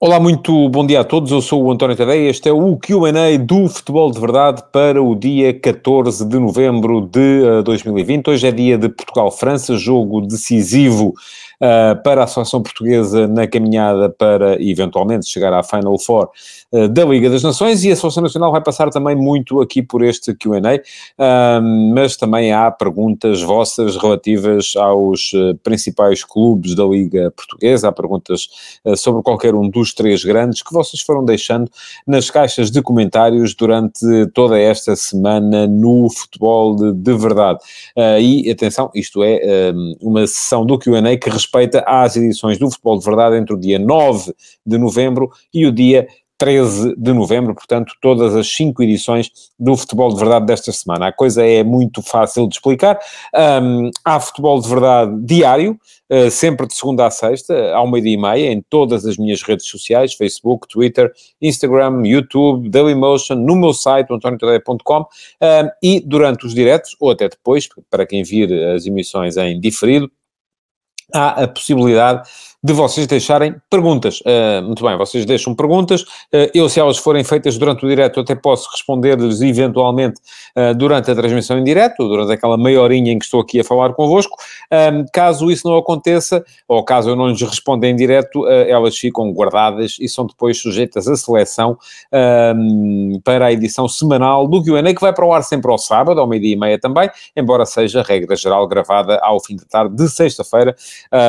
Olá, muito bom dia a todos. Eu sou o António Tadeia. Este é o QA do Futebol de Verdade para o dia 14 de novembro de 2020. Hoje é dia de Portugal-França, jogo decisivo uh, para a seleção portuguesa na caminhada para eventualmente chegar à Final Four uh, da Liga das Nações e a seleção nacional vai passar também muito aqui por este Q&A, uh, mas também há perguntas vossas relativas aos eh, principais clubes da Liga Portuguesa, há perguntas sobre qualquer um dos três grandes que vocês foram deixando nas caixas de comentários durante toda esta semana no futebol de, de verdade. e atenção, isto é uma sessão do Q&A que respeita às edições do Futebol de Verdade entre o dia 9 de novembro e o dia 13 de novembro, portanto, todas as cinco edições do Futebol de Verdade desta semana. A coisa é muito fácil de explicar. Um, há Futebol de Verdade diário, uh, sempre de segunda a sexta, ao meio-dia e meia, em todas as minhas redes sociais, Facebook, Twitter, Instagram, YouTube, Dailymotion, no meu site, antoniotadeia.com, e durante os diretos, ou até depois, para quem vir as emissões em diferido, há a possibilidade de vocês deixarem perguntas. Uh, muito bem, vocês deixam perguntas. Uh, eu, se elas forem feitas durante o direto, até posso responder-lhes eventualmente uh, durante a transmissão em direto, durante aquela meia horinha em que estou aqui a falar convosco. caso isso não aconteça, ou caso eu não lhes responda em direto, elas ficam guardadas e são depois sujeitas à seleção para a edição semanal do Q&A, que vai para o ar sempre ao sábado, ao meio-dia e meia também, embora seja regra geral gravada ao fim de tarde de sexta-feira.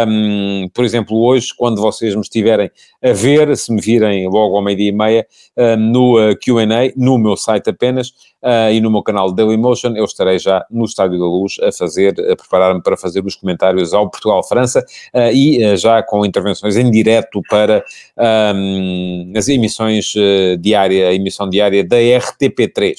Um, por exemplo, hoje, quando vocês me estiverem a ver, se me virem logo ao meio-dia e meia, uh, no uh, QA, no meu site apenas, uh, e no meu canal Dailymotion, eu estarei já no Estádio da Luz a fazer, a preparar-me para fazer os comentários ao Portugal-França e já com intervenções em direto para um, as emissões diária, a emissão diária da RTP3.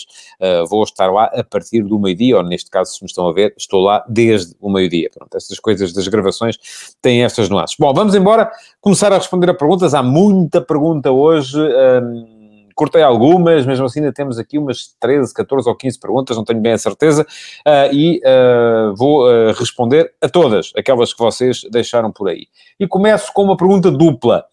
vou estar lá a partir do meio-dia, ou neste caso, se me estão a ver, estou lá desde o meio-dia. Pronto, estas coisas das gravações têm estas nuances. Bom, vamos embora começar a responder a perguntas. Há muita pergunta hoje. Um, cortei algumas, mesmo assim ainda temos aqui umas 13, 14 ou 15 perguntas, não tenho bem a certeza, uh, e uh, vou uh, responder a todas aquelas que vocês deixaram por aí. E começo com uma pergunta dupla.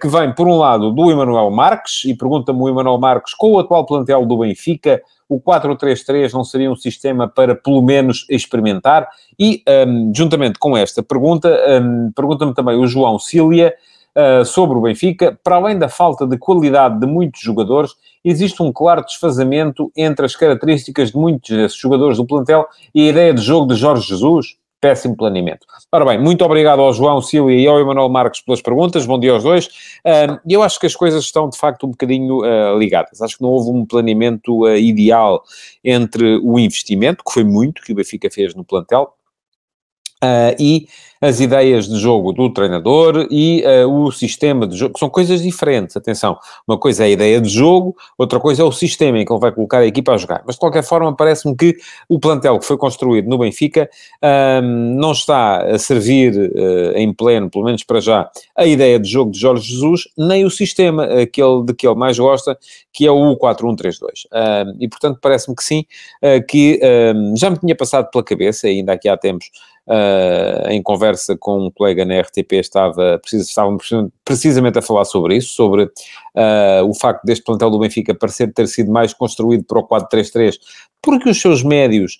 que vem, por um lado, do Emanuel Marques, e pergunta-me o Emanuel Marques, com o atual plantel do Benfica, o 4-3-3 não seria um sistema para, pelo menos, experimentar? E, um, juntamente com esta pergunta, um, pergunta-me também o João Cília, uh, sobre o Benfica, para além da falta de qualidade de muitos jogadores, existe um claro desfazamento entre as características de muitos desses jogadores do plantel e a ideia de jogo de Jorge Jesus? Péssimo planeamento. Ora bem, muito obrigado ao João Silva e ao Emanuel Marques pelas perguntas. Bom dia aos dois. Eu acho que as coisas estão, de facto, um bocadinho uh, ligadas. Acho que não houve um planeamento uh, ideal entre o investimento, que foi muito, que o Benfica fez no plantel, e as ideias de jogo do treinador e uh, o sistema de jogo, que são coisas diferentes, atenção. Uma coisa é a ideia de jogo, outra coisa é o sistema em que ele vai colocar a equipa a jogar. Mas, de qualquer forma, parece-me que o plantel que foi construído no Benfica um, não está a servir uh, em pleno, pelo menos para já, a ideia de jogo de Jorge Jesus, nem o sistema aquele de que ele mais gosta, que é o 4-1-3-2. Um, e, portanto, parece-me que sim, uh, que já me tinha passado pela cabeça, ainda aqui há tempos, uh, em conversa com um colega na RTP, estava, estávamos precisamente a falar sobre isso, sobre uh, o facto deste plantel do Benfica parecer ter sido mais construído para o 4-3-3, porque os seus médios,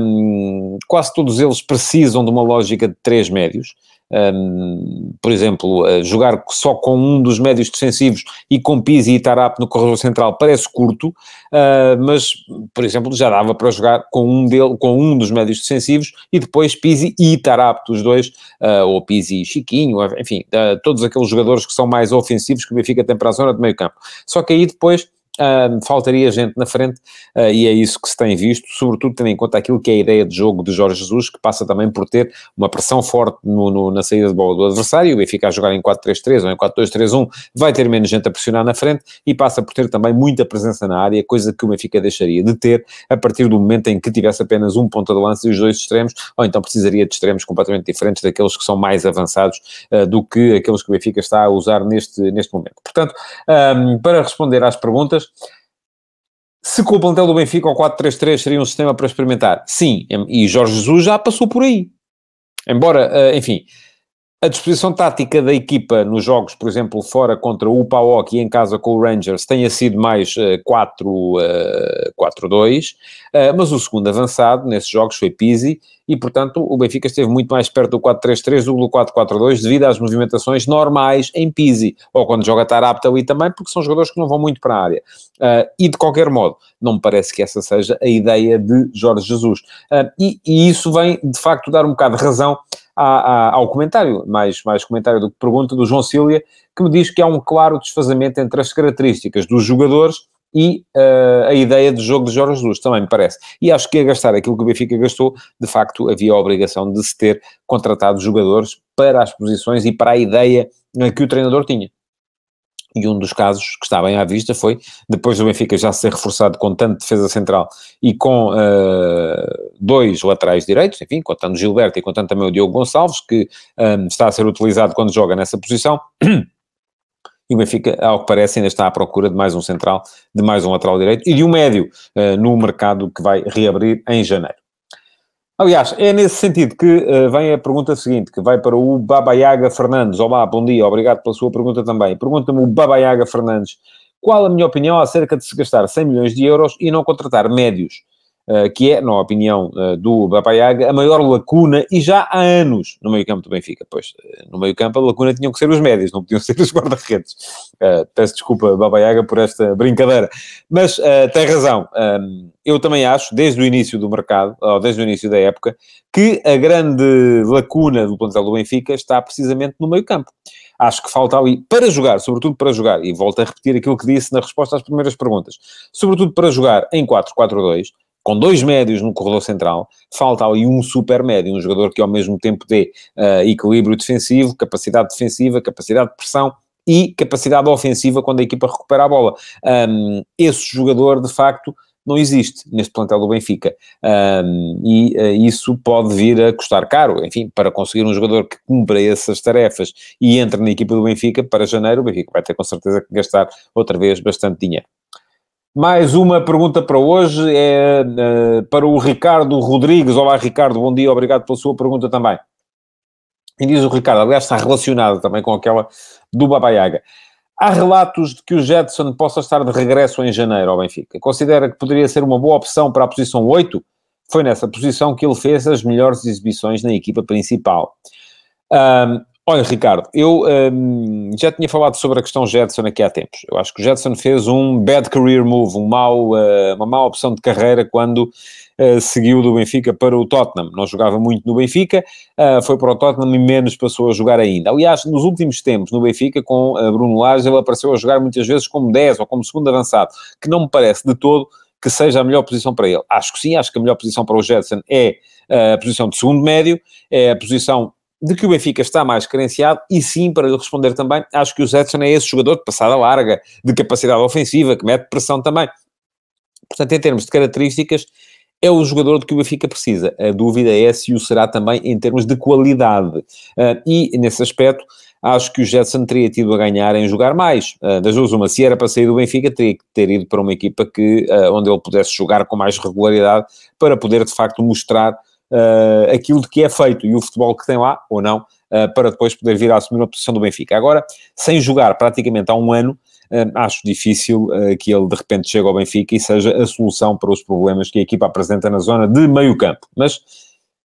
um, quase todos eles precisam de uma lógica de três médios. Um, por exemplo, uh, jogar só com um dos médios defensivos e com Pizzi e Tarap no corredor central parece curto, uh, mas, por exemplo, já dava para jogar com um, dele, com um dos médios defensivos e depois Pizzi e Tarap, dos dois, uh, ou Pizzi e Chiquinho, enfim, todos aqueles jogadores que são mais ofensivos que o Benfica tem para a zona de meio campo. Só que aí depois Faltaria gente na frente uh, e é isso que se tem visto, sobretudo tendo em conta aquilo que é a ideia de jogo de Jorge Jesus, que passa também por ter uma pressão forte no, no, na saída de bola do adversário, o Benfica a jogar em 4-3-3 ou em 4-2-3-1 vai ter menos gente a pressionar na frente e passa por ter também muita presença na área, coisa que o Benfica deixaria de ter a partir do momento em que tivesse apenas um ponta de lança e os dois extremos, ou então precisaria de extremos completamente diferentes daqueles que são mais avançados uh, do que aqueles que o Benfica está a usar neste, neste momento. Portanto, um, para responder às perguntas, Se com o plantel do Benfica o 4-3-3 seria um sistema para experimentar? Sim, e Jorge Jesus já passou por aí. Embora, uh, enfim, a disposição tática da equipa nos jogos, por exemplo, fora contra o PAOK e em casa com o Rangers, tenha sido mais uh, 4-2, uh, uh, mas o segundo avançado nesses jogos foi Pizzi e, portanto, o Benfica esteve muito mais perto do 4-3-3 do que do 4-4-2 devido às movimentações normais em Pizzi, ou quando joga Tarapta ali também, porque são jogadores que não vão muito para a área. Uh, e, de qualquer modo, não me parece que essa seja a ideia de Jorge Jesus. Uh, e, e, isso vem, de facto, dar um bocado de razão ao comentário, mais, mais comentário do que pergunta, do João Cília, que me diz que há um claro desfazamento entre as características dos jogadores e uh, a ideia de jogo de Jorge Jesus, também me parece. E acho que a gastar aquilo que o Benfica gastou, de facto, havia a obrigação de se ter contratado jogadores para as posições e para a ideia que o treinador tinha. E um dos casos que está bem à vista foi, depois do Benfica já ser reforçado com tanto defesa central e com uh, dois laterais direitos, enfim, contando Gilberto e contando também o Diogo Gonçalves, que um, eh, está a ser utilizado quando joga nessa posição, e o Benfica, ao que parece, ainda está à procura de mais um central, de mais um lateral direito e de um médio uh, no mercado que vai reabrir em janeiro. Aliás, é nesse sentido que uh, vem a pergunta seguinte, que vai para o Babaiaga Fernandes. Olá, bom dia, obrigado pela sua pergunta também. Pergunta-me o Babaiaga Fernandes, qual a minha opinião acerca de se gastar 100 milhões de euros e não contratar médios? Uh, que é, na opinião uh, do Babaiaga, a maior lacuna, e já há anos, no meio campo do Benfica. Pois, uh, no meio campo a lacuna tinham que ser os médios, não podiam ser os guarda-redes. peço desculpa, Babaiaga, por esta brincadeira. Mas tem razão. Eu também acho, desde o início do mercado, ou desde o início da época, que a grande lacuna do plantel do Benfica está precisamente no meio campo. Acho que falta ali, para jogar, sobretudo para jogar, e volto a repetir aquilo que disse na resposta às primeiras perguntas, sobretudo para jogar em 4-4-2, com dois médios no corredor central, falta ali um super médio, um jogador que ao mesmo tempo dê uh, equilíbrio defensivo, capacidade defensiva, capacidade de pressão e capacidade ofensiva quando a equipa recupera a bola. Um, esse jogador, de facto, não existe neste plantel do Benfica. Um, e uh, isso pode vir a custar caro. Enfim, para conseguir um jogador que cumpra essas tarefas e entre na equipa do Benfica, para janeiro, o Benfica vai ter com certeza que gastar outra vez bastante dinheiro. Mais uma pergunta para hoje é uh, para o Ricardo Rodrigues. Olá, Ricardo, bom dia, obrigado pela sua pergunta também. E diz o Ricardo, aliás, está relacionada também com aquela do Babaiaga. Há relatos de que o Jetson possa estar de regresso em janeiro ao Benfica. Considera que poderia ser uma boa opção para a posição 8? Foi nessa posição que ele fez as melhores exibições na equipa principal. Um, Olha, Ricardo, eu um, já tinha falado sobre a questão Jetson aqui há tempos. Eu acho que o Jetson fez um bad career move, um mau, uh, uma má opção de carreira quando uh, seguiu do Benfica para o Tottenham. Não jogava muito no Benfica, uh, foi para o Tottenham e menos passou a jogar ainda. Aliás, nos últimos tempos no Benfica, com Bruno Lage, ele apareceu a jogar muitas vezes como 10 ou como segundo avançado, que não me parece de todo que seja a melhor posição para ele. Acho que sim, acho que a melhor posição para o Jetson é a posição de segundo médio, é a posição de que o Benfica está mais carenciado, e sim, para lhe responder também, acho que o Zetson é esse jogador de passada larga, de capacidade ofensiva, que mete pressão também. Portanto, em termos de características, é o jogador de que o Benfica precisa. A dúvida é se o será também em termos de qualidade. Uh, e, nesse aspecto, acho que o Jetson teria tido a ganhar em jogar mais. Uh, das duas, uma, se era para sair do Benfica, teria que ter ido para uma equipa que, uh, onde ele pudesse jogar com mais regularidade, para poder, de facto, mostrar uh, aquilo de que é feito e o futebol que tem lá, ou não, uh, para depois poder vir a assumir uma posição do Benfica. Agora, sem jogar praticamente há um ano, uh, acho difícil que ele de repente chegue ao Benfica e seja a solução para os problemas que a equipa apresenta na zona de meio campo. Mas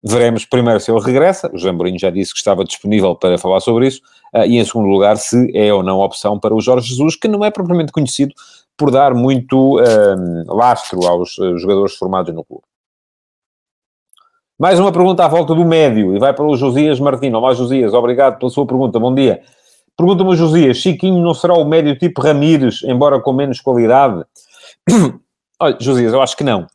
veremos primeiro se ele regressa, o Jamborinho já disse que estava disponível para falar sobre isso, e em segundo lugar se é ou não opção para o Jorge Jesus, que não é propriamente conhecido por dar muito lastro aos jogadores formados no clube. Mais uma pergunta à volta do médio, e vai para o Josias Martins. Olá, Josias, obrigado pela sua pergunta, bom dia. Pergunta-me o Josias, Chiquinho não será o médio tipo Ramires, embora com menos qualidade? Olha, Josias, eu acho que não.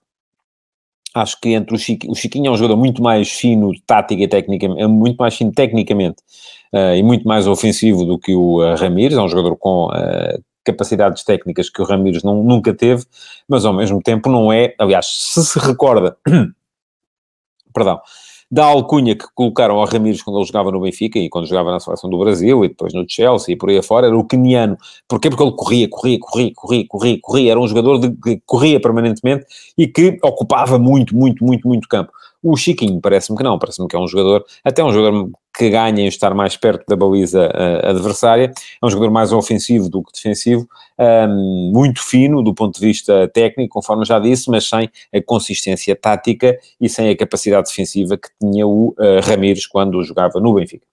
Acho que entre o Chiquinho, o Chiquinho é um jogador muito mais fino, tática e tecnicamente, é muito mais fino tecnicamente uh, e muito mais ofensivo do que o uh, Ramires, é um jogador com uh, capacidades técnicas que o Ramires não, nunca teve, mas ao mesmo tempo não é, aliás, se se recorda perdão, da alcunha que colocaram ao Ramires quando ele jogava no Benfica e quando jogava na seleção do Brasil e depois no Chelsea e por aí afora, era o keniano. Porquê? Porque ele corria, corria, corria, corria, corria, corria. Era um jogador de, que corria permanentemente e que ocupava muito, muito, muito, muito campo. O Chiquinho parece-me que não, parece-me que é um jogador, até um jogador que ganha em estar mais perto da baliza uh, adversária, é um jogador mais ofensivo do que defensivo, um, muito fino do ponto de vista técnico, conforme já disse, mas sem a consistência tática e sem a capacidade defensiva que tinha o uh, Ramires quando jogava no Benfica.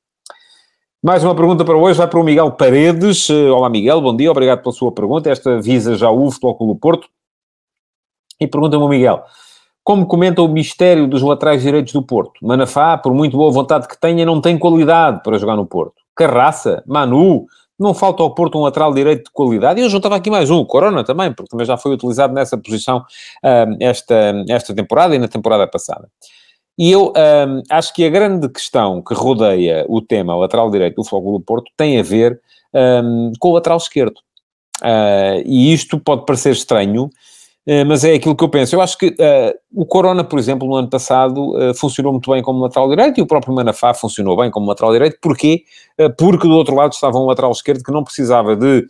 Mais uma pergunta para hoje, vai para o Miguel Paredes. Olá Miguel, bom dia, obrigado pela sua pergunta. Esta visa já o Futebol Clube Porto. E pergunta-me o Miguel, como comenta o mistério dos laterais direitos do Porto? Manafá, por muito boa vontade que tenha, não tem qualidade para jogar no Porto. Carraça, Manu, não falta ao Porto um lateral direito de qualidade. E eu juntava aqui mais um, o Corona também, porque também já foi utilizado nessa posição uh, esta, esta temporada e na temporada passada. E eu um, acho que a grande questão que rodeia o tema lateral direito do Fogo do Porto tem a ver um, com o lateral esquerdo. Uh, e isto pode parecer estranho, mas é aquilo que eu penso. Eu acho que uh, o Corona, por exemplo, no ano passado uh, funcionou muito bem como lateral direito e o próprio Manafá funcionou bem como lateral direito. Porquê? Uh, porque do outro lado estava um lateral esquerdo que não precisava de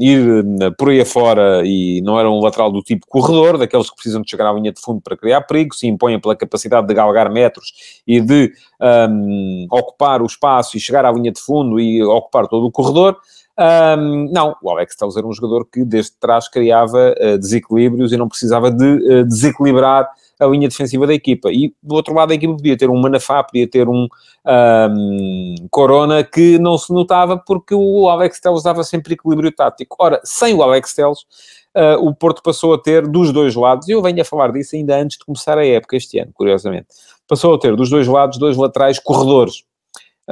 ir por aí afora e não era um lateral do tipo corredor, daqueles que precisam de chegar à linha de fundo para criar perigo, se impõem pela capacidade de galgar metros e de um, ocupar o espaço e chegar à linha de fundo e ocupar todo o corredor. Um, não, o Alex Telles era um jogador que desde trás criava uh, desequilíbrios e não precisava de uh, desequilibrar a linha defensiva da equipa. E do outro lado da equipa podia ter um Manafá, podia ter um, um Corona que não se notava porque o Alex Telles dava sempre equilíbrio tático. Ora, sem o Alex Telles, uh, o Porto passou a ter dos dois lados, e eu venho a falar disso ainda antes de começar a época este ano, curiosamente, passou a ter dos dois lados dois laterais corredores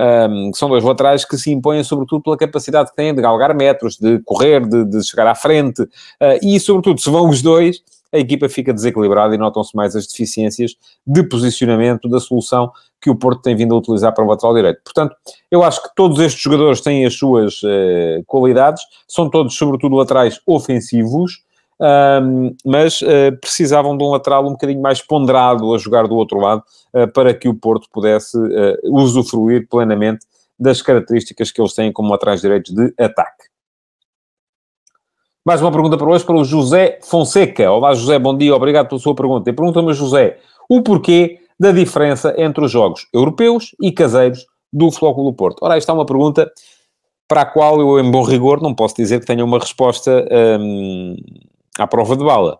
um, são dois laterais que se impõem sobretudo pela capacidade que têm de galgar metros, de correr, de, de chegar à frente, uh, e sobretudo se vão os dois, a equipa fica desequilibrada e notam-se mais as deficiências de posicionamento da solução que o Porto tem vindo a utilizar para o lateral direito. Portanto, eu acho que todos estes jogadores têm as suas uh, qualidades, são todos, sobretudo, laterais ofensivos, um, mas uh, precisavam de um lateral um bocadinho mais ponderado a jogar do outro lado uh, para que o Porto pudesse uh, usufruir plenamente das características que eles têm como laterais direitos de ataque. Mais uma pergunta para hoje para o José Fonseca. Olá, José, bom dia, obrigado pela sua pergunta. E pergunta-me, José, o porquê da diferença entre os jogos europeus e caseiros do Flóculo Porto? Ora, esta é uma pergunta para a qual eu, em bom rigor, não posso dizer que tenha uma resposta hum, à prova de bala.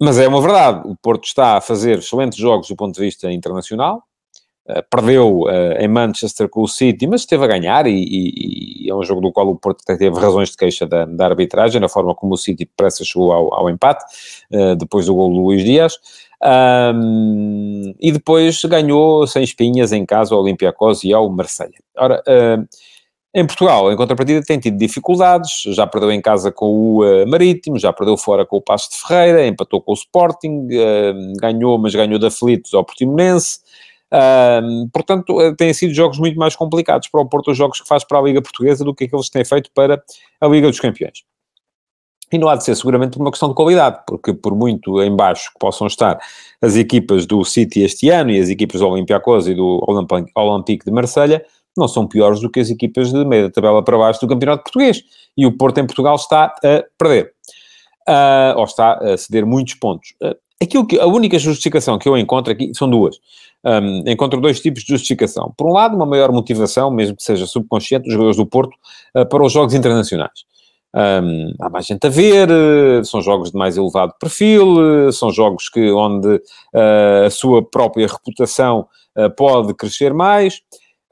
Mas é uma verdade, o Porto está a fazer excelentes jogos do ponto de vista internacional, uh, perdeu uh, em Manchester com o City, mas esteve a ganhar e, e, e, é um jogo do qual o Porto teve razões de queixa da, da arbitragem, na forma como o City depressa chegou ao, ao empate, uh, depois do gol do Luís Dias, um, e depois ganhou sem espinhas em casa ao Olympiacos e ao Marselha. Ora, em Portugal, em contrapartida, tem tido dificuldades, já perdeu em casa com o uh, Marítimo, já perdeu fora com o Passo de Ferreira, empatou com o Sporting, uh, ganhou, mas ganhou de aflitos ao Portimonense. Uh, portanto, têm sido jogos muito mais complicados para o Porto, os jogos que faz para a Liga Portuguesa do que aqueles que têm feito para a Liga dos Campeões. E não há de ser seguramente por uma questão de qualidade, porque por muito em baixo que possam estar as equipas do City este ano e as equipas do Olympiacos e do Olympique de Marselha, não são piores do que as equipas de meia tabela para baixo do Campeonato Português. E o Porto em Portugal está a perder. Uh, ou está a ceder muitos pontos. Uh, aquilo que, a única justificação que eu encontro aqui são duas. Um, encontro dois tipos de justificação. Por um lado, uma maior motivação, mesmo que seja subconsciente, dos jogadores do Porto uh, para os jogos internacionais. Um, há mais gente a ver, são jogos de mais elevado perfil, são jogos que, onde a sua própria reputação pode crescer mais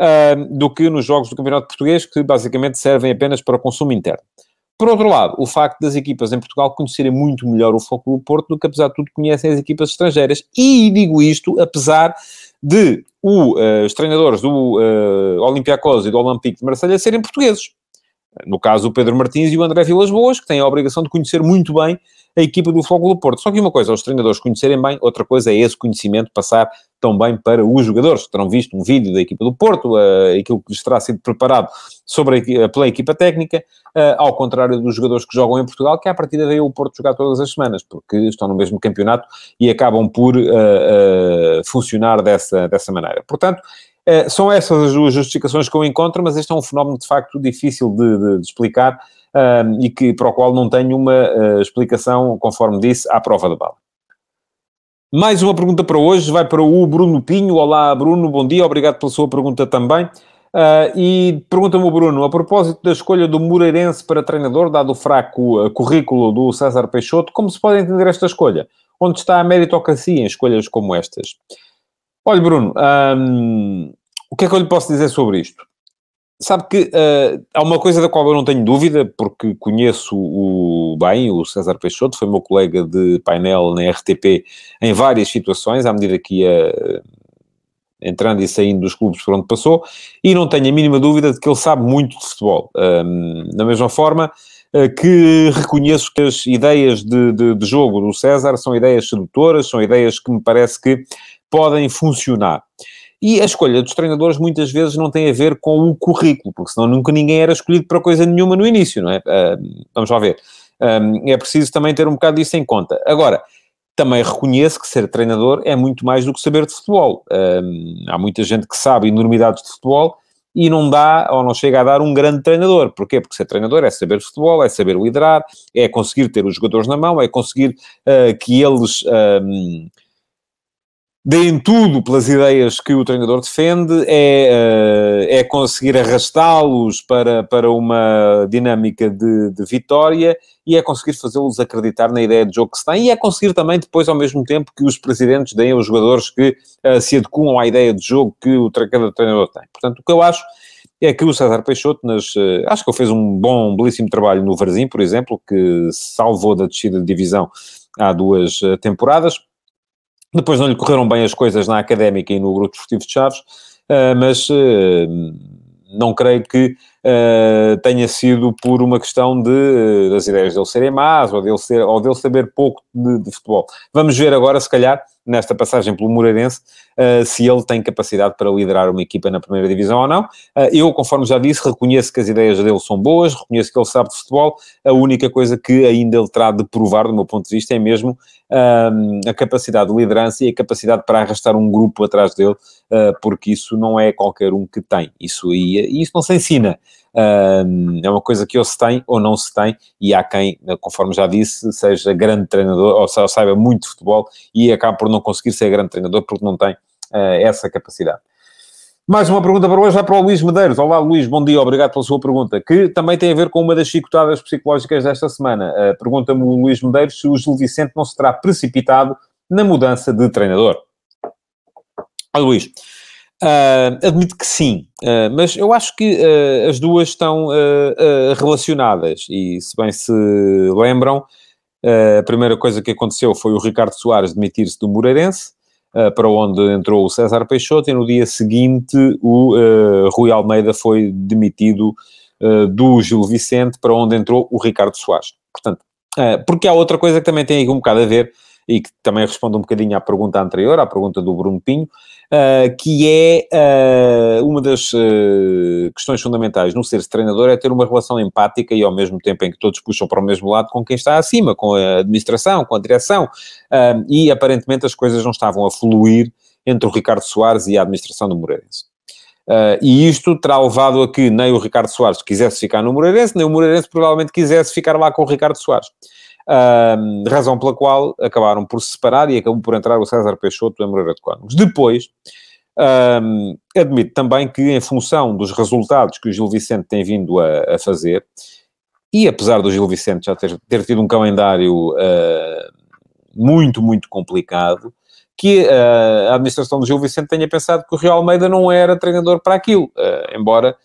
uh, do que nos jogos do Campeonato Português, que basicamente servem apenas para o consumo interno. Por outro lado, o facto das equipas em Portugal conhecerem muito melhor o Foco do Porto do que, apesar de tudo, conhecem as equipas estrangeiras. E digo isto, apesar de o, uh, os treinadores do uh, Olympiacos e do Olympique de Marselha serem portugueses. No caso, o Pedro Martins e o André Vilas Boas, que têm a obrigação de conhecer muito bem a equipa do Fogo do Porto. Só que uma coisa é os treinadores conhecerem bem, outra coisa é esse conhecimento passar também para os jogadores, que terão visto um vídeo da equipa do Porto, uh, aquilo que lhes terá sido preparado sobre a, pela equipa técnica, uh, ao contrário dos jogadores que jogam em Portugal, que à partida veio o Porto jogar todas as semanas, porque estão no mesmo campeonato e acabam por uh, funcionar dessa, dessa maneira. Portanto, são essas as duas justificações que eu encontro, mas este é um fenómeno de facto difícil de, de, de explicar e que, para o qual não tenho uma explicação, conforme disse, à prova da bala. Mais uma pergunta para hoje, vai para o Bruno Pinho. Olá, Bruno, bom dia, obrigado pela sua pergunta também. Uh, e pergunta-me o Bruno, a propósito da escolha do Moreirense para treinador, dado o fraco uh, currículo do César Peixoto, como se pode entender esta escolha? Onde está a meritocracia em escolhas como estas? Olha, Bruno, um, o que é que eu lhe posso dizer sobre isto? Sabe que uh, há uma coisa da qual eu não tenho dúvida, porque conheço o bem, o César Peixoto, foi meu colega de painel na RTP em várias situações, à medida que ia uh, entrando e saindo dos clubes por onde passou, e não tenho a mínima dúvida de que ele sabe muito de futebol. Um, da mesma forma uh, que reconheço que as ideias de, de, de jogo do César são ideias sedutoras, são ideias que me parece que podem funcionar. E a escolha dos treinadores muitas vezes não tem a ver com o currículo, porque senão nunca ninguém era escolhido para coisa nenhuma no início, não é? Uh, vamos lá ver. Um, é preciso também ter um bocado disso em conta. Agora, também reconheço que ser treinador é muito mais do que saber de futebol. Um, há muita gente que sabe enormidades de futebol e não dá ou não chega a dar um grande treinador. Porquê? Porque ser treinador é saber de futebol, é saber liderar, é conseguir ter os jogadores na mão, é conseguir uh, que eles. Um, deem tudo pelas ideias que o treinador defende, é, eh, é conseguir arrastá-los para, para uma dinâmica de, de vitória e é conseguir fazê-los acreditar na ideia de jogo que se tem e é conseguir também depois, ao mesmo tempo, que os presidentes deem aos jogadores que uh, se adequam à ideia de jogo que o cada treinador tem. Portanto, o que eu acho é que o César Peixoto, nas, uh, acho que ele fez um bom, um belíssimo trabalho no Varzim, por exemplo, que salvou da descida de divisão há duas uh, temporadas, depois não lhe correram bem as coisas na Académica e no Grupo Desportivo de Chaves, uh, mas uh, não creio que uh, tenha sido por uma questão de, das ideias dele serem más ou dele, ser, ou dele saber pouco de, de futebol. Vamos ver agora, se calhar, nesta passagem pelo Moreirense, uh, se ele tem capacidade para liderar uma equipa na primeira divisão ou não. Uh, eu, conforme já disse, reconheço que as ideias dele são boas, reconheço que ele sabe de futebol. A única coisa que ainda ele terá de provar, do meu ponto de vista, é mesmo uh, a capacidade de liderança e a capacidade para arrastar um grupo atrás dele, porque isso não é qualquer um que tem. Isso, e, e isso não se ensina é uma coisa que ou se tem ou não se tem, e há quem, conforme já disse, seja grande treinador, ou saiba muito de futebol, e acaba por não conseguir ser grande treinador porque não tem uh, essa capacidade. Mais uma pergunta para hoje, já para o Luís Medeiros. Olá, Luís, bom dia, obrigado pela sua pergunta, que também tem a ver com uma das chicotadas psicológicas desta semana. Uh, Pergunta-me o Luís Medeiros se o Gil Vicente não se terá precipitado na mudança de treinador. Olha, Luís, Uh, admito que sim, uh, mas eu acho que uh, as duas estão relacionadas e, se bem se lembram, a primeira coisa que aconteceu foi o Ricardo Soares demitir-se do Moreirense, para onde entrou o César Peixoto, e no dia seguinte o Rui Almeida foi demitido do Gil Vicente, para onde entrou o Ricardo Soares. Portanto, porque há outra coisa que também tem aí um bocado a ver e que também responde um bocadinho à pergunta anterior, à pergunta do Bruno Pinho, uh, que é uh, uma das uh, questões fundamentais no ser treinador é ter uma relação empática e ao mesmo tempo em que todos puxam para o mesmo lado com quem está acima, com a administração, com a direção, e aparentemente as coisas não estavam a fluir entre o Ricardo Soares e a administração do Moreirense. Uh, e isto terá levado a que nem o Ricardo Soares quisesse ficar no Moreirense, nem o Moreirense provavelmente quisesse ficar lá com o Ricardo Soares razão pela qual acabaram por se separar e acabou por entrar o César Peixoto em Moreira de Cónegos. Depois, um, admito também que, em função dos resultados que o Gil Vicente tem vindo a, a fazer, e apesar do Gil Vicente já ter, ter tido um calendário uh, muito, muito complicado, que uh, a administração do Gil Vicente tenha pensado que o Real Almeida não era treinador para aquilo, uh, embora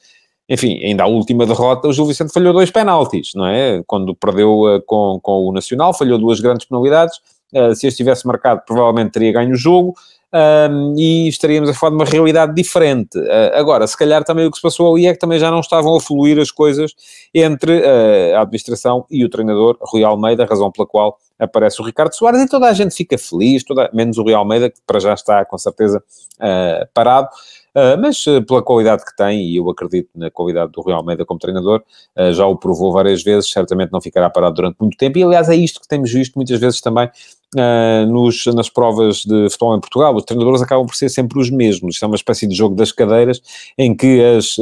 enfim, ainda a última derrota, o Gil Vicente falhou dois penaltis, não é? Quando perdeu uh, com, com o Nacional, falhou duas grandes penalidades. Uh, se este tivesse marcado, provavelmente teria ganho o jogo. Um, e estaríamos a falar de uma realidade diferente. Uh, agora, se calhar também o que se passou ali é que também já não estavam a fluir as coisas entre uh, a administração e o treinador Rui Almeida, razão pela qual aparece o Ricardo Soares e toda a gente fica feliz, toda, menos o Real Almeida, que para já está com certeza uh, parado. Uh, mas uh, pela qualidade que tem, e eu acredito na qualidade do Real Almeida como treinador, uh, já o provou várias vezes, certamente não ficará parado durante muito tempo, e aliás é isto que temos visto muitas vezes também nos, nas provas de futebol em Portugal, os treinadores acabam por ser sempre os mesmos, isto é uma espécie de jogo das cadeiras, em que as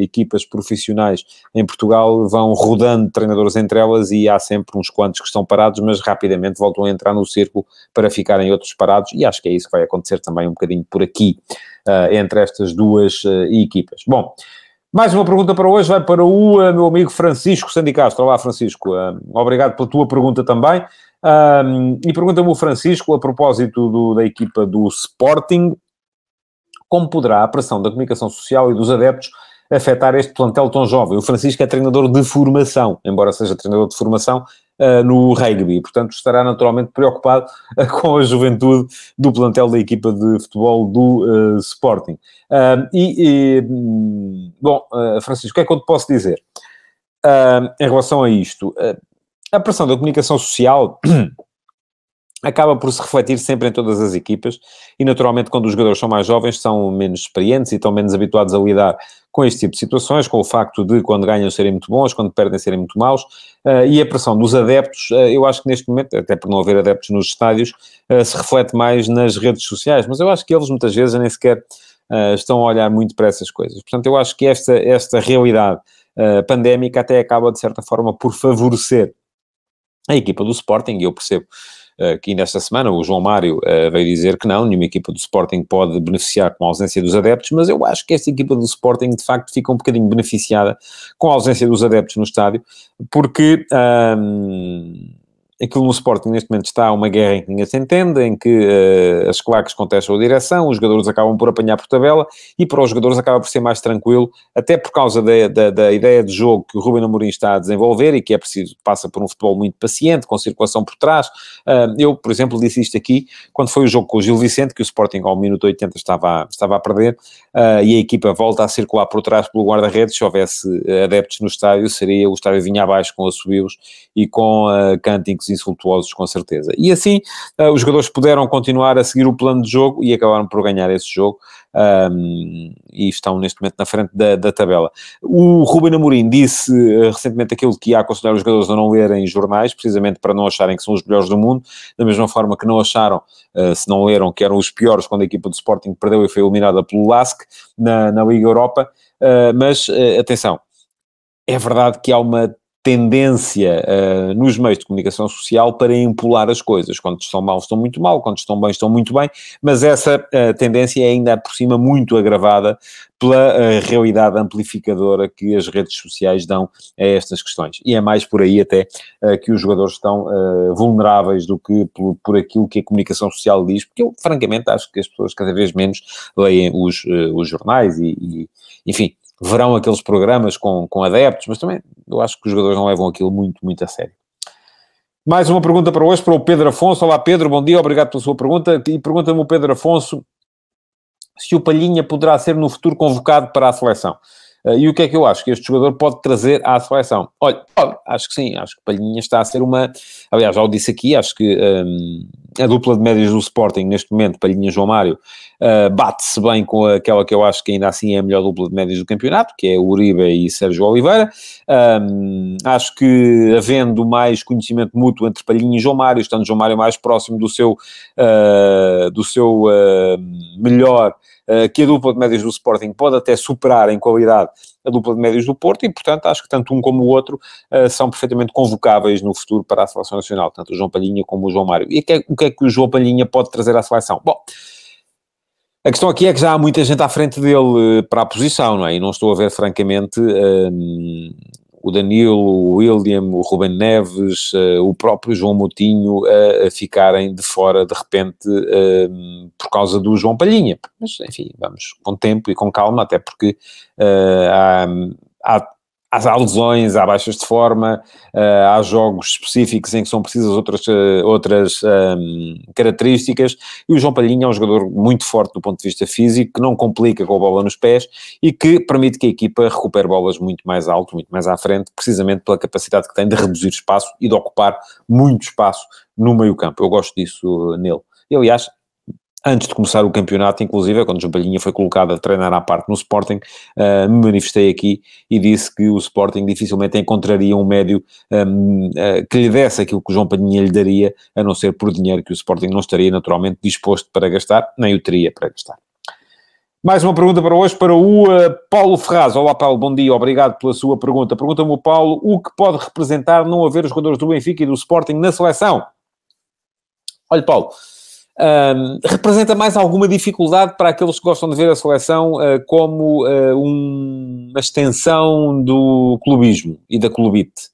equipas profissionais em Portugal vão rodando treinadores entre elas e há sempre uns quantos que estão parados, mas rapidamente voltam a entrar no círculo para ficarem outros parados, e acho que é isso que vai acontecer também um bocadinho por aqui uh, entre estas duas uh, equipas. Bom, mais uma pergunta para hoje vai para o uh, meu amigo Francisco Sandicastro. Olá, Francisco. obrigado pela tua pergunta também. E pergunta-me o Francisco, a propósito do, da equipa do Sporting, como poderá a pressão da comunicação social e dos adeptos afetar este plantel tão jovem? O Francisco é treinador de formação, embora seja treinador de formação, uh, no rugby. Portanto, estará naturalmente preocupado uh, com a juventude do plantel da equipa de futebol do uh, Sporting. e, e, bom, Francisco, o que é que eu te posso dizer? em relação a isto, a pressão da comunicação social acaba por se refletir sempre em todas as equipas e naturalmente quando os jogadores são mais jovens são menos experientes e estão menos habituados a lidar com este tipo de situações, com o facto de quando ganham serem muito bons, quando perdem serem muito maus, uh, e a pressão dos adeptos, uh, eu acho que neste momento, até por não haver adeptos nos estádios, uh, se reflete mais nas redes sociais, mas eu acho que eles muitas vezes nem sequer estão a olhar muito para essas coisas. Portanto, eu acho que esta, esta realidade pandémica até acaba, de certa forma, por favorecer a equipa do Sporting, e eu percebo eh, que ainda esta semana o João Mário eh, veio dizer que não, nenhuma equipa do Sporting pode beneficiar com a ausência dos adeptos, mas eu acho que esta equipa do Sporting de facto fica um bocadinho beneficiada com a ausência dos adeptos no estádio, porque aquilo no Sporting neste momento está uma guerra em que ninguém se entende, em que uh, as claques contestam a direção, os jogadores acabam por apanhar por tabela e para os jogadores acaba por ser mais tranquilo, até por causa da, da, da ideia de jogo que o Ruben Amorim está a desenvolver e que é preciso, passa por um futebol muito paciente, com circulação por trás. Uh, eu, por exemplo, disse isto aqui quando foi o jogo com o Gil Vicente, que o Sporting ao minuto 80 estava, estava a perder uh, e a equipa volta a circular por trás pelo guarda-redes, se houvesse adeptos no estádio, seria o estádio vinha abaixo com assobios e com uh, cânticos insultuosos, com certeza. E assim, uh, os jogadores puderam continuar a seguir o plano de jogo e acabaram por ganhar esse jogo. Um, e estão neste momento na frente da, da tabela. O Ruben Amorim disse uh, recentemente aquilo que ia aconselhar os jogadores a não lerem jornais, precisamente para não acharem que são os melhores do mundo, da mesma forma que não acharam, uh, se não leram, que eram os piores quando a equipa do Sporting perdeu e foi eliminada pelo LASK na, na Liga Europa. Uh, mas atenção, é verdade que há uma tendência uh, nos meios de comunicação social para empolar as coisas. Quando estão mal, estão muito mal, quando estão bem, estão muito bem, mas essa uh, tendência é ainda por cima muito agravada pela uh, realidade amplificadora que as redes sociais dão a estas questões. E é mais por aí até que os jogadores estão vulneráveis do que por, por, aquilo que a comunicação social diz, porque eu, francamente, acho que as pessoas cada vez menos leem os, os jornais e, e enfim, verão aqueles programas com, com adeptos, mas também eu acho que os jogadores não levam aquilo muito, muito a sério. Mais uma pergunta para hoje, para o Pedro Afonso. Olá Pedro, bom dia, obrigado pela sua pergunta. E pergunta-me o Pedro Afonso se o Palhinha poderá ser no futuro convocado para a seleção. Uh, e o que é que eu acho que este jogador pode trazer à seleção? Olha, pode, acho que sim, acho que Palhinha está a ser uma. Aliás, já o disse aqui, acho que um, a dupla de médias do Sporting, neste momento, Palhinha João Mário, uh, bate-se bem com aquela que eu acho que ainda assim é a melhor dupla de médias do campeonato, que é Uribe e Sérgio Oliveira. Um, acho que havendo mais conhecimento mútuo entre Palhinha e João Mário, estando João Mário mais próximo do seu, uh, do seu melhor eh, que a dupla de médios do Sporting pode até superar em qualidade a dupla de médios do Porto e, portanto, acho que tanto um como o outro uh, são perfeitamente convocáveis no futuro para a seleção nacional, tanto o João Palhinha como o João Mário. E é, o que é que o João Palhinha pode trazer à seleção? Bom, a questão aqui é que já há muita gente à frente dele uh, para a posição, não é? E não estou a ver, francamente, o Danilo, o William, o Ruben Neves, uh, o próprio João Moutinho uh, a ficarem de fora de repente uh, por causa do João Palhinha. Mas, enfim, vamos com tempo e com calma, até porque há, há, há lesões, há baixas de forma, uh, há jogos específicos em que são precisas outras, uh, outras um, características, e o João Palhinha é um jogador muito forte do ponto de vista físico, que não complica com a bola nos pés e que permite que a equipa recupere bolas muito mais alto, muito mais à frente, precisamente pela capacidade que tem de reduzir espaço e de ocupar muito espaço no meio campo. Eu gosto disso nele. E, aliás, antes de começar o campeonato, inclusive, quando Palhinha foi colocado a treinar à parte no Sporting, uh, me manifestei aqui e disse que o Sporting dificilmente encontraria um médio um, uh, eh, que lhe desse aquilo que o João Palhinha lhe daria, a não ser por dinheiro que o Sporting não estaria naturalmente disposto para gastar, nem o teria para gastar. Mais uma pergunta para hoje, para o uh, Paulo Ferraz. Olá, Paulo, bom dia, obrigado pela sua pergunta. Pergunta-me o Paulo, o que pode representar não haver os jogadores do Benfica e do Sporting na seleção? Olha, Paulo, um, representa mais alguma dificuldade para aqueles que gostam de ver a seleção uh, como uh, um, uma extensão do clubismo e da clubite.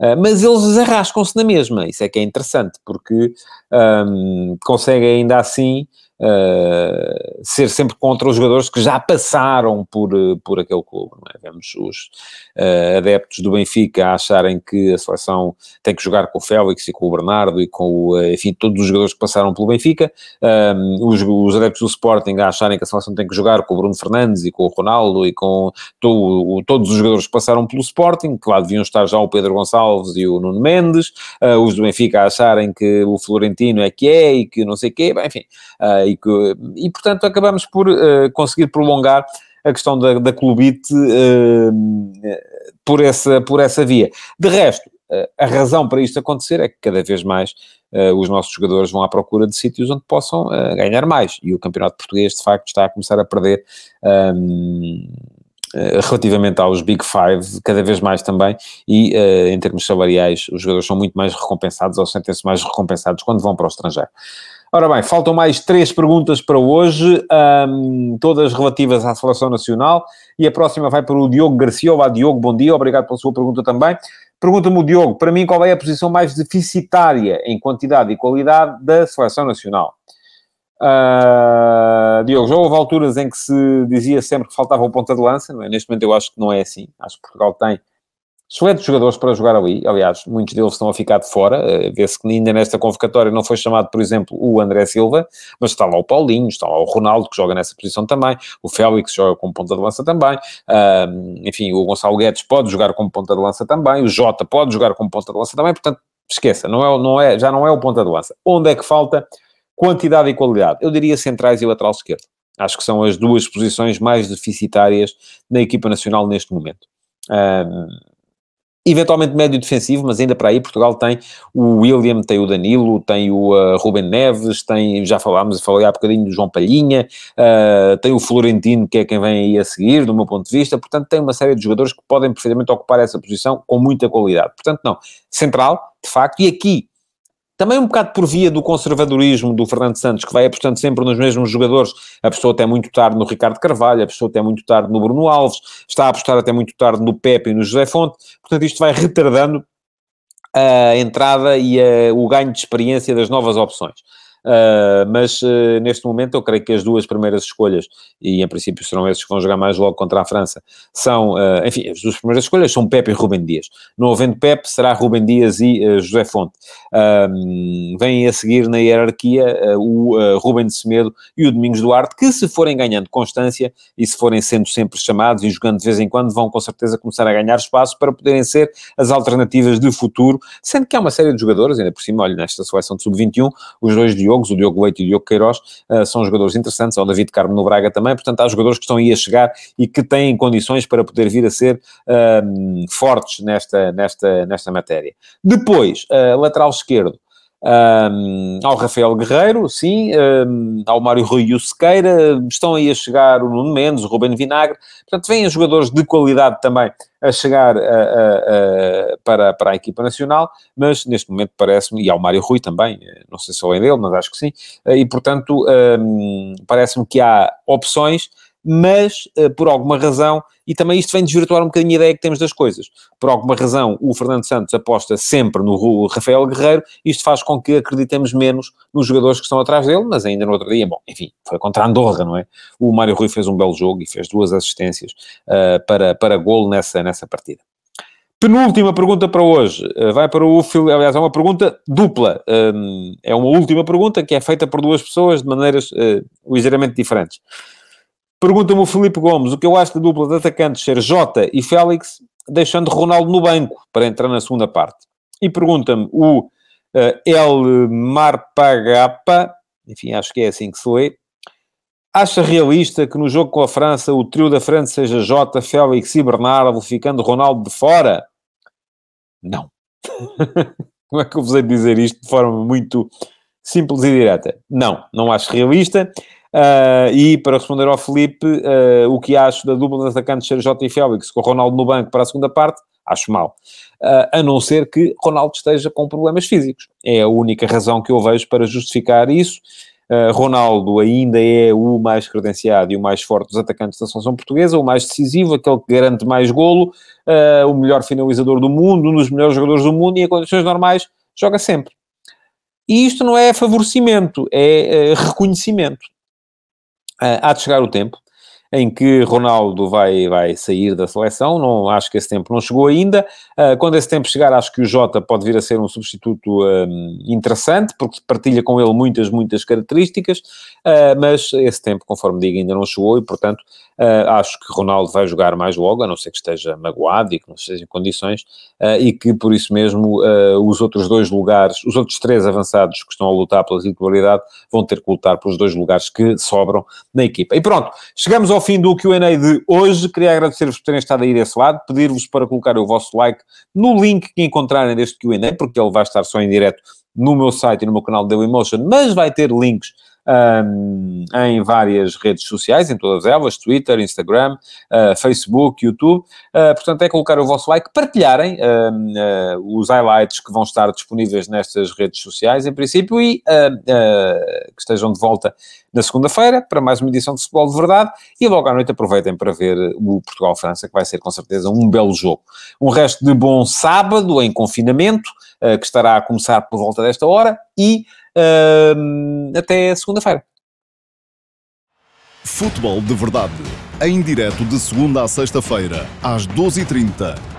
Uh, mas eles arrascam-se na mesma, isso é que é interessante, porque um, conseguem ainda assim uh, ser sempre contra os jogadores que já passaram por, por aquele clube. É? Vemos os uh, adeptos do Benfica a acharem que a seleção tem que jogar com o Félix e com o Bernardo e com, o, eh, enfim, todos os jogadores que passaram pelo Benfica. Um, os, os, adeptos do Sporting a acharem que a seleção tem que jogar com o Bruno Fernandes e com o Ronaldo e com to, o, todos os jogadores que passaram pelo Sporting, que lá deviam estar já o Pedro Gonçalves e o Nuno Mendes. Uh, os do Benfica a acharem que o Florentino é que é e que não sei o quê. Bem, enfim, uh, e, e, portanto, acabamos por uh, conseguir prolongar a questão da, da clubite uh, por, essa, por essa via. De resto, uh, a razão para isto acontecer é que cada vez mais os nossos jogadores vão à procura de sítios onde possam ganhar mais. E o Campeonato Português, de facto, está a começar a perder. Um, relativamente aos Big Five, cada vez mais também, e uh, em termos salariais, os jogadores são muito mais recompensados ou sentem-se mais recompensados quando vão para o estrangeiro. Ora bem, faltam mais três perguntas para hoje, um, todas relativas à seleção nacional, e a próxima vai para o Diogo Garcia. Olá, Diogo, bom dia, obrigado pela sua pergunta também. Pergunta-me o Diogo, para mim, qual é a posição mais deficitária em quantidade e qualidade da seleção nacional? Uh, Diogo, já houve alturas em que se dizia sempre que faltava o ponta de lança, não é? Neste momento eu acho que não é assim. Acho que Portugal tem excelentes jogadores para jogar ali, aliás, muitos deles estão a ficar de fora, uh, vê-se que ainda nesta convocatória não foi chamado, por exemplo, o André Silva, mas está lá o Paulinho, está lá o Ronaldo, que joga nessa posição também, o Félix joga como ponta de lança também, uh, enfim, o Gonçalo Guedes pode jogar como ponta de lança também, o Jota pode jogar como ponta de lança também, portanto, esqueça, não é, não é, já não é o ponta de lança. Onde é que falta quantidade e qualidade? Eu diria centrais e lateral esquerdo. Acho que são as duas posições mais deficitárias na equipa nacional neste momento. Um, eventualmente médio defensivo, mas ainda para aí Portugal tem o William, tem o Danilo, tem o uh, Ruben Neves, tem, já falámos, falei há bocadinho do João Palhinha, uh, tem o Florentino, que é quem vem aí a seguir, do meu ponto de vista, portanto tem uma série de jogadores que podem perfeitamente ocupar essa posição com muita qualidade. Portanto, não, central, de facto, e aqui também um bocado por via do conservadorismo do Fernando Santos, que vai apostando sempre nos mesmos jogadores. A pessoa até muito tarde no Ricardo Carvalho, a pessoa até muito tarde no Bruno Alves, está a apostar até muito tarde no Pepe e no José Fonte. Portanto, isto vai retardando a entrada e a, o ganho de experiência das novas opções. Uh, mas uh, neste momento eu creio que as duas primeiras escolhas, e em princípio serão esses que vão jogar mais logo contra a França, são, uh, enfim, as duas primeiras escolhas são Pepe e Rubem Dias. Não havendo Pepe, será Rubem Dias e José Fonte. vêm a seguir na hierarquia o uh, Rubem de Semedo e o Domingos Duarte, que se forem ganhando constância e se forem sendo sempre chamados e jogando de vez em quando, vão com certeza começar a ganhar espaço para poderem ser as alternativas de futuro, sendo que há uma série de jogadores, ainda por cima, olha, nesta seleção de sub-21, os dois de O Diogo Leite e o Diogo Queiroz, uh, são jogadores interessantes, o David Carmo no Braga também, portanto há jogadores que estão aí a chegar e que têm condições para poder vir a ser uh, fortes nesta, nesta, nesta matéria. Depois, uh, lateral esquerdo, um, ao Rafael Guerreiro, sim, um, ao Mário Rui e o Sequeira, estão aí a chegar o Nuno Mendes, o Ruben Vinagre, portanto vêm jogadores de qualidade também a chegar a, a, a, para, para a equipa nacional, mas neste momento parece-me, e ao Mário Rui também, eh, não sei se é dele, mas acho que sim, eh, e portanto um, parece-me que há opções mas uh, por alguma razão, e também isto vem desvirtuar um bocadinho a ideia que temos das coisas, por alguma razão o Fernando Santos aposta sempre no Rafael Guerreiro, isto faz com que acreditemos menos nos jogadores que estão atrás dele, mas ainda no outro dia, bom, enfim, foi contra a Andorra, não é? O Mário Rui fez um belo jogo e fez duas assistências uh, para, para golo nessa, nessa partida. Penúltima pergunta para hoje. Uh, vai para o Filipe. Aliás, é uma pergunta dupla. É uma última pergunta que é feita por duas pessoas de maneiras ligeiramente diferentes. Pergunta-me o Felipe Gomes o que eu acho da dupla de atacantes ser Jota e Félix, deixando Ronaldo no banco para entrar na segunda parte. E pergunta-me o uh, El Marpagapa, enfim, acho que é assim que se lê, Acha realista que no jogo com a França o trio da França seja Jota, Félix e Bernardo, ficando Ronaldo de fora? Não. Como é que eu vos hei de dizer isto de forma muito simples e direta? Não, não acho realista. Uh, e para responder ao Felipe, uh, o que acho da dupla de atacantes ser Jota e Félix com o Ronaldo no banco para a segunda parte, acho mal. Uh, a não ser que Ronaldo esteja com problemas físicos. É a única razão que eu vejo para justificar isso. Ronaldo ainda é o mais credenciado e o mais forte dos atacantes da seleção portuguesa, o mais decisivo, aquele que garante mais golo, o melhor finalizador do mundo, um dos melhores jogadores do mundo e em condições normais joga sempre. E isto não é favorecimento, é uh, há de chegar o tempo em que Ronaldo vai, vai sair da seleção, não, acho que esse tempo não chegou ainda. Uh, quando esse tempo chegar, acho que o Jota pode vir a ser um substituto um, interessante, porque partilha com ele muitas, muitas características, uh, mas esse tempo, conforme digo, ainda não chegou e, portanto, acho que Ronaldo vai jogar mais logo, a não ser que esteja magoado e que não esteja em condições, e que, por isso mesmo, os outros dois lugares, os outros três avançados que estão a lutar pela titularidade, vão ter que lutar pelos dois lugares que sobram na equipa. E pronto, chegamos ao fim do QA de hoje. Queria agradecer-vos por terem estado aí desse lado, pedir-vos para colocar o vosso like no link que encontrarem deste QA, porque ele vai estar só em direto no meu site e no meu canal Dailymotion, mas vai ter links um, em várias redes sociais, em todas elas, Twitter, Instagram, uh, Facebook, YouTube. Uh, portanto, é colocar o vosso like, partilharem uh, os highlights que vão estar disponíveis nestas redes sociais, em princípio, e que estejam de volta na segunda-feira para mais uma edição de Futebol de Verdade e logo à noite aproveitem para ver o Portugal-França, que vai ser com certeza um belo jogo. Um resto de bom sábado em confinamento, que estará a começar por volta desta hora e Uh, até segunda-feira. Futebol de Verdade, em direto de segunda a sexta-feira, às 12h30